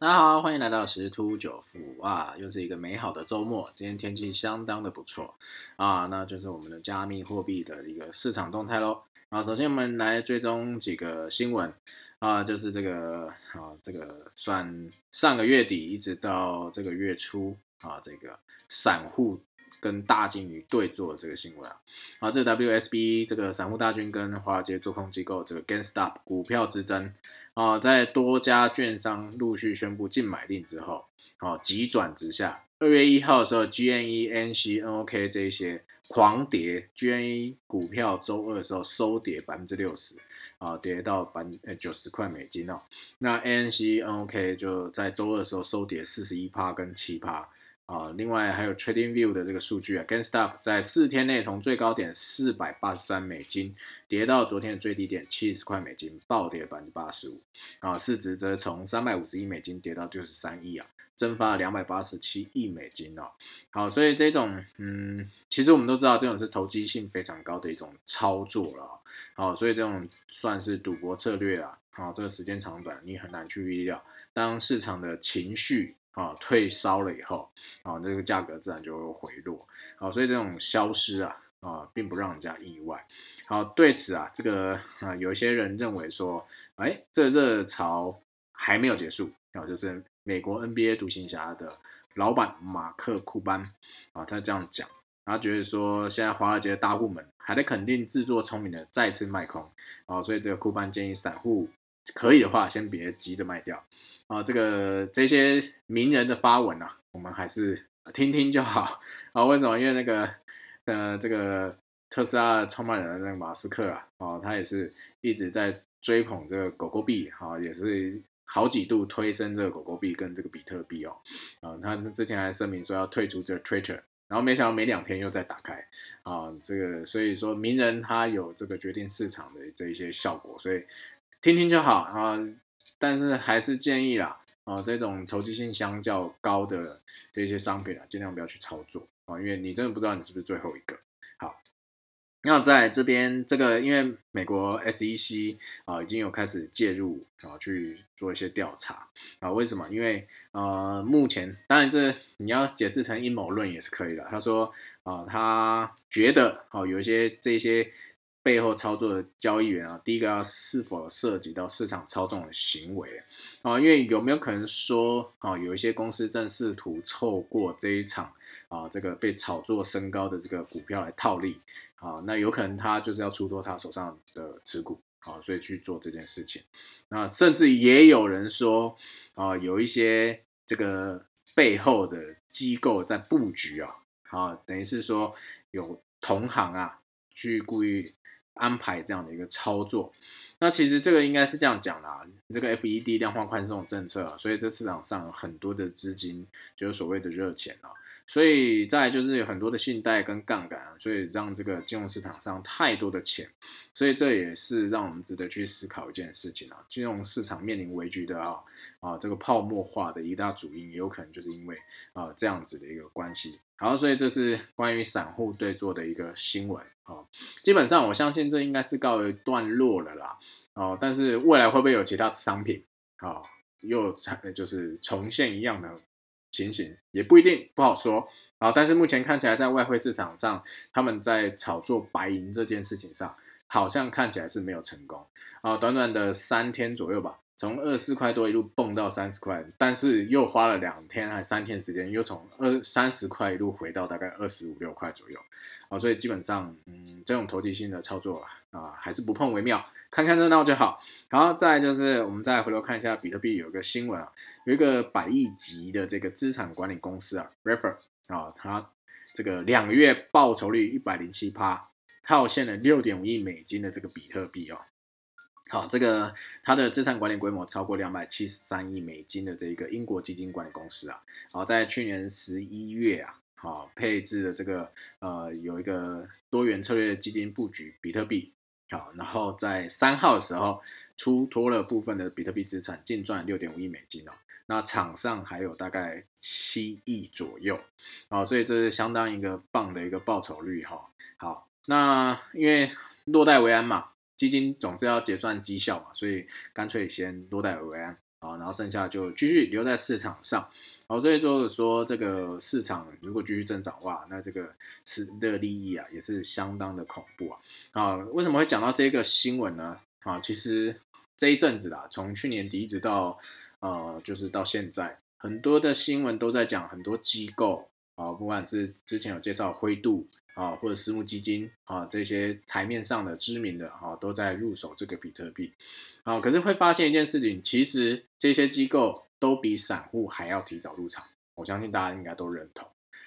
大家好，欢迎来到十突九富啊，又是一个美好的周末。今天天气相当的不错啊，那就是我们的加密货币的一个市场动态喽。啊，首先我们来追踪几个新闻啊，就是这个啊，这个算上个月底一直到这个月初啊，这个散户。跟大金鱼对坐这个新闻啊，啊，这 WSB 这个散户大军跟华尔街做空机构这个 GameStop 股票之争啊，在多家券商陆续宣布禁买令之后，啊，急转直下。二月一号的时候，GNE、NC、NOK 这些狂跌，GNE 股票周二的时候收跌百分之六十，啊，跌到百呃九十块美金哦。那 NC、NOK 就在周二的时候收跌四十一趴跟七趴。啊，另外还有 Trading View 的这个数据啊，GameStop 在四天内从最高点四百八十三美金跌到昨天的最低点七十块美金，暴跌百分之八十五。啊，市值则从三百五十亿美金跌到六十三亿啊，蒸发了两百八十七亿美金哦。好，所以这种嗯，其实我们都知道这种是投机性非常高的一种操作了。好，所以这种算是赌博策略啊。好，这个时间长短你很难去预料，当市场的情绪。啊，退烧了以后，啊，这个价格自然就会回落。好，所以这种消失啊，啊，并不让人家意外。好，对此啊，这个啊，有一些人认为说，哎，这热潮还没有结束。啊，就是美国 NBA 独行侠的老板马克库班啊，他这样讲，他觉得说，现在华尔街的大户们还得肯定自作聪明的再次卖空。啊，所以这个库班建议散户可以的话，先别急着卖掉。啊，这个这些名人的发文啊，我们还是听听就好 啊。为什么？因为那个呃，这个特斯拉创办人那个马斯克啊，哦，他也是一直在追捧这个狗狗币，哈，也是好几度推升这个狗狗币跟这个比特币哦。啊，他之前还声明说要退出这个 Twitter，然后没想到没两天又再打开啊。这个所以说名人他有这个决定市场的这一些效果，所以听听就好啊。但是还是建议啦，啊，这种投机性相较高的这些商品啊，尽量不要去操作啊，因为你真的不知道你是不是最后一个。好，那在这边这个，因为美国 SEC 啊已经有开始介入啊去做一些调查啊，为什么？因为呃，目前当然这你要解释成阴谋论也是可以的。他说啊，他觉得啊有一些这些。背后操作的交易员啊，第一个要是否涉及到市场操纵的行为啊？因为有没有可能说啊，有一些公司正试图透过这一场啊，这个被炒作升高的这个股票来套利啊？那有可能他就是要出脱他手上的持股啊，所以去做这件事情。那甚至也有人说啊，有一些这个背后的机构在布局啊，啊，等于是说有同行啊去故意。安排这样的一个操作，那其实这个应该是这样讲的啊，这个 FED 量化宽松政策啊，所以这市场上有很多的资金，就是所谓的热钱啊，所以再就是有很多的信贷跟杠杆啊，所以让这个金融市场上太多的钱，所以这也是让我们值得去思考一件事情啊，金融市场面临危局的啊啊这个泡沫化的一大主因，也有可能就是因为啊这样子的一个关系。好，所以这是关于散户对做的一个新闻。哦。基本上，我相信这应该是告一段落了啦。哦，但是未来会不会有其他商品啊，又就是重现一样的情形，也不一定，不好说啊。但是目前看起来，在外汇市场上，他们在炒作白银这件事情上，好像看起来是没有成功啊。短短的三天左右吧。从二四块多一路蹦到三十块，但是又花了两天还三天时间，又从二三十块一路回到大概二十五六块左右，啊，所以基本上，嗯，这种投机性的操作啊，还是不碰为妙，看看热闹就好。然后再就是我们再回头看一下比特币，有一个新闻啊，有一个百亿级的这个资产管理公司啊，Refer 啊，它这个两个月报酬率一百零七趴，套现了六点五亿美金的这个比特币哦。好，这个它的资产管理规模超过两百七十三亿美金的这一个英国基金管理公司啊，好，在去年十一月啊，好配置的这个呃有一个多元策略基金布局比特币，好，然后在三号的时候出脱了部分的比特币资产，净赚六点五亿美金哦，那场上还有大概七亿左右，好，所以这是相当一个棒的一个报酬率哈，好，那因为落袋为安嘛。基金总是要结算绩效嘛，所以干脆先落袋为安啊，然后剩下就继续留在市场上。好，所以就是说这个市场如果继续增长哇，那这个是的利益啊也是相当的恐怖啊。啊，为什么会讲到这个新闻呢？啊，其实这一阵子啊，从去年底一直到呃，就是到现在，很多的新闻都在讲很多机构啊，不管是之前有介绍灰度啊，或者私募基金啊，这些台面上的知名的啊，都在入手这个比特币。啊，可是会发现一件事情，其实这些机构都比散户还要提早入场。我相信大家应该都认同。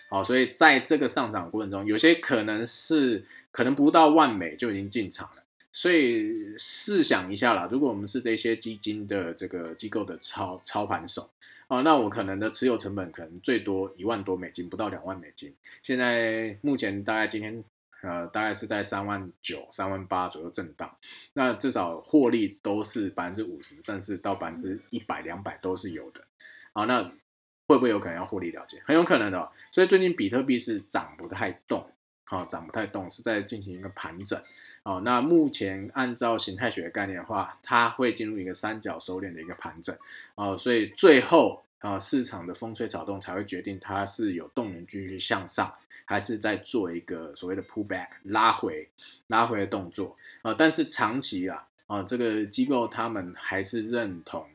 好，所以在这个上涨过程中，有些可能是可能不到万美就已经进场了。所以试想一下啦，如果我们是这些基金的这个机构的操操盘手啊，那我可能的持有成本可能最多一万多美金，不到两万美金。现在目前大概今天呃大概是在三万九、三万八左右震荡，那至少获利都是百分之五十，甚至到百分之一百、两百都是有的。好，那会不会有可能要获利了结？很有可能的。所以最近比特币是涨不太动，好，涨不太动，是在进行一个盘整。哦，那目前按照形态学的概念的话，它会进入一个三角收敛的一个盘整，哦，所以最后啊，市场的风吹草动才会决定它是有动能继续向上，还是在做一个所谓的 pullback 拉回拉回的动作啊。但是长期啊，啊，这个机构他们还是认同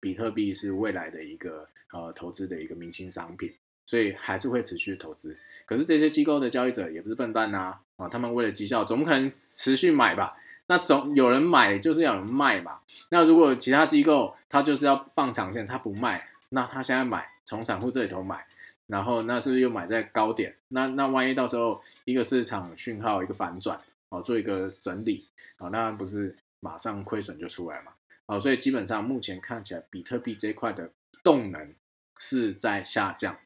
比特币是未来的一个呃投资的一个明星商品。所以还是会持续投资，可是这些机构的交易者也不是笨蛋呐，啊，他们为了绩效，总不可能持续买吧？那总有人买，就是要有人卖嘛。那如果其他机构他就是要放长线，他不卖，那他现在买，从散户这里头买，然后那是不是又买在高点？那那万一到时候一个市场讯号一个反转，哦，做一个整理，啊，那不是马上亏损就出来嘛？啊，所以基本上目前看起来，比特币这块的动能是在下降。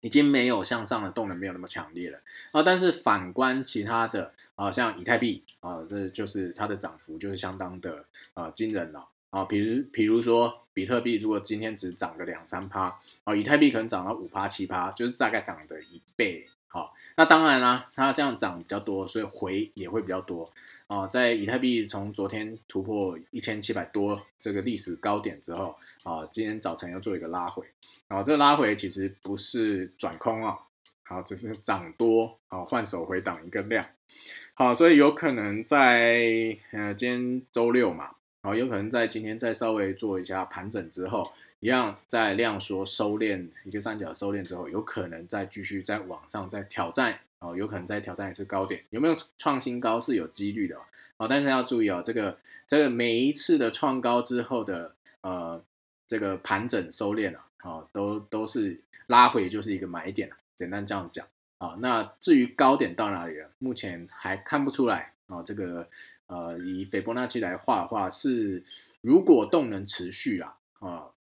已经没有向上的动能，没有那么强烈了啊！但是反观其他的啊，像以太币啊，这就是它的涨幅就是相当的啊惊人了啊！比如比如说比特币，如果今天只涨个两三趴啊，以太币可能涨到五趴七趴，就是大概涨的一倍。好，那当然啦，它这样涨比较多，所以回也会比较多啊。在以太币从昨天突破一千七百多这个历史高点之后啊，今天早晨要做一个拉回。好，这个拉回其实不是转空啊，好，只是涨多，好换手回档一个量，好，所以有可能在呃今天周六嘛，好，有可能在今天再稍微做一下盘整之后，一样在量缩收敛一个三角收敛之后，有可能再继续在往上再挑战，哦，有可能再挑战一次高点，有没有创新高是有几率的，哦，但是要注意哦，这个这个每一次的创高之后的呃这个盘整收敛啊。好，都都是拉回，就是一个买点简单这样讲啊。那至于高点到哪里了，目前还看不出来啊。这个呃，以斐波那契来画的话，是如果动能持续啊，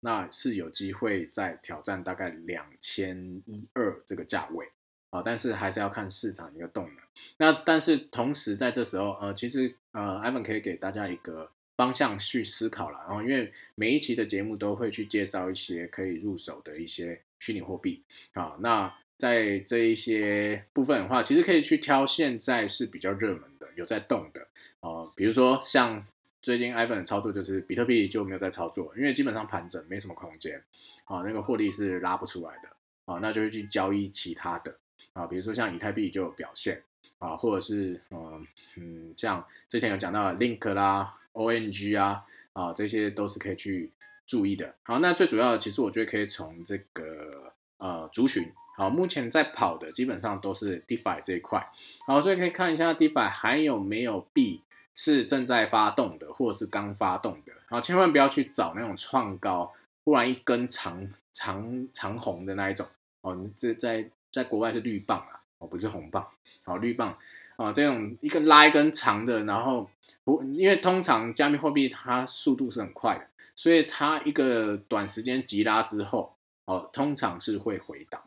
那是有机会再挑战大概两千一二这个价位啊。但是还是要看市场一个动能。那但是同时在这时候，呃，其实呃，Ivan 可以给大家一个。方向去思考了，然后因为每一期的节目都会去介绍一些可以入手的一些虚拟货币啊，那在这一些部分的话，其实可以去挑现在是比较热门的、有在动的啊，比如说像最近 iPhone 的操作就是比特币就没有在操作，因为基本上盘整没什么空间啊，那个获利是拉不出来的啊，那就会去交易其他的啊，比如说像以太币就有表现啊，或者是嗯嗯，像之前有讲到的 Link 啦。O N G 啊，啊，这些都是可以去注意的。好，那最主要的，其实我觉得可以从这个呃族群，好，目前在跑的基本上都是 DeFi 这一块，好，所以可以看一下 DeFi 还有没有币是正在发动的，或者是刚发动的。好，千万不要去找那种创高，忽然一根长长长红的那一种哦，这在在国外是绿棒啊，哦，不是红棒，好，绿棒。啊，这种一个拉一根长的，然后不，因为通常加密货币它速度是很快的，所以它一个短时间急拉之后，哦，通常是会回档。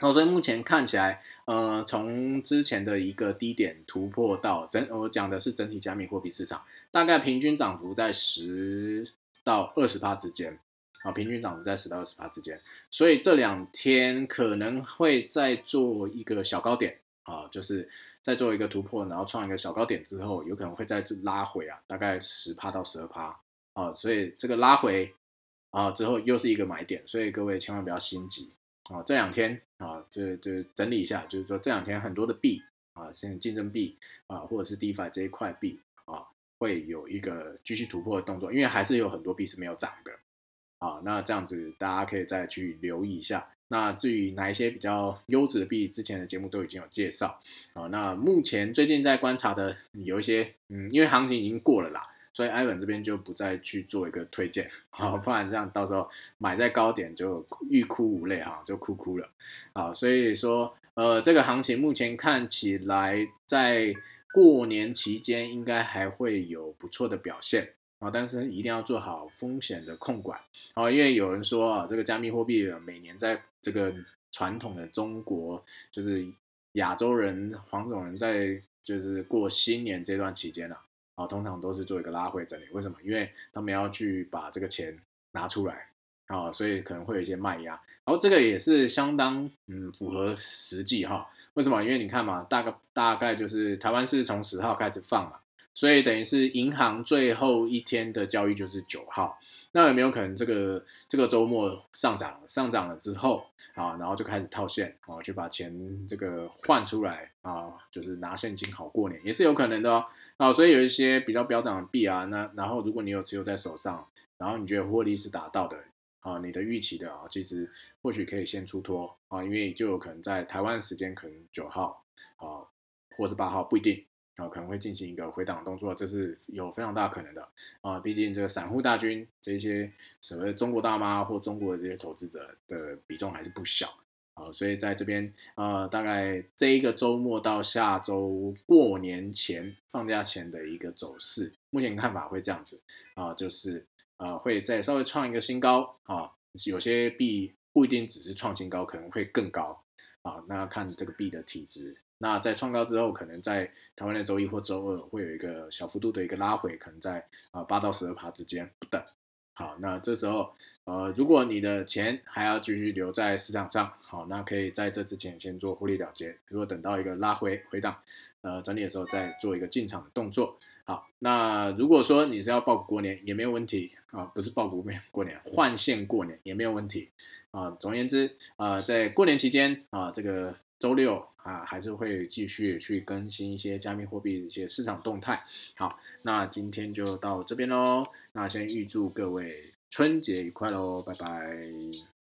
哦，所以目前看起来，呃，从之前的一个低点突破到整，我讲的是整体加密货币市场，大概平均涨幅在十到二十趴之间，啊，平均涨幅在十到二十趴之间，所以这两天可能会再做一个小高点，啊，就是。再做一个突破，然后创一个小高点之后，有可能会再拉回啊，大概十趴到十二趴啊，所以这个拉回啊，之后又是一个买点，所以各位千万不要心急啊。这两天啊，就就整理一下，就是说这两天很多的币啊，现在竞争币啊，或者是 DeFi 这一块币啊，会有一个继续突破的动作，因为还是有很多币是没有涨的啊。那这样子大家可以再去留意一下。那至于哪一些比较优质的币，之前的节目都已经有介绍啊。那目前最近在观察的有一些，嗯，因为行情已经过了啦，所以艾文这边就不再去做一个推荐，好，不然这样到时候买在高点就欲哭无泪哈，就哭哭了，好，所以说，呃，这个行情目前看起来在过年期间应该还会有不错的表现。啊，但是一定要做好风险的控管。啊，因为有人说啊，这个加密货币每年在这个传统的中国，就是亚洲人黄种人在就是过新年这段期间呢，啊，通常都是做一个拉回整理。为什么？因为他们要去把这个钱拿出来啊，所以可能会有一些卖压。然后这个也是相当嗯符合实际哈。为什么？因为你看嘛，大概大概就是台湾是从十号开始放嘛。所以等于是银行最后一天的交易就是九号，那有没有可能这个这个周末上涨上涨了之后啊，然后就开始套现啊，去把钱这个换出来啊，就是拿现金好过年也是有可能的哦啊，所以有一些比较飙涨的币啊，那然后如果你有持有在手上，然后你觉得获利是达到的啊，你的预期的啊，其实或许可以先出脱啊，因为就有可能在台湾时间可能九号啊，或是八号不一定。啊，可能会进行一个回档动作，这是有非常大可能的啊。毕竟这个散户大军，这些所谓中国大妈或中国的这些投资者的比重还是不小啊。所以在这边，呃，大概这一个周末到下周过年前放假前的一个走势，目前看法会这样子啊，就是呃，会再稍微创一个新高啊。有些币不一定只是创新高，可能会更高啊。那看这个币的体质。那在创高之后，可能在台湾的周一或周二会有一个小幅度的一个拉回，可能在啊八到十二趴之间不等。好，那这时候呃，如果你的钱还要继续留在市场上，好，那可以在这之前先做获利了结。如果等到一个拉回回档，呃整理的时候再做一个进场的动作。好，那如果说你是要报过年也没有问题啊，不是报股过年换线过年也没有问题啊。总而言之啊，在过年期间啊，这个。周六啊，还是会继续去更新一些加密货币的一些市场动态。好，那今天就到这边喽。那先预祝各位春节愉快喽，拜拜。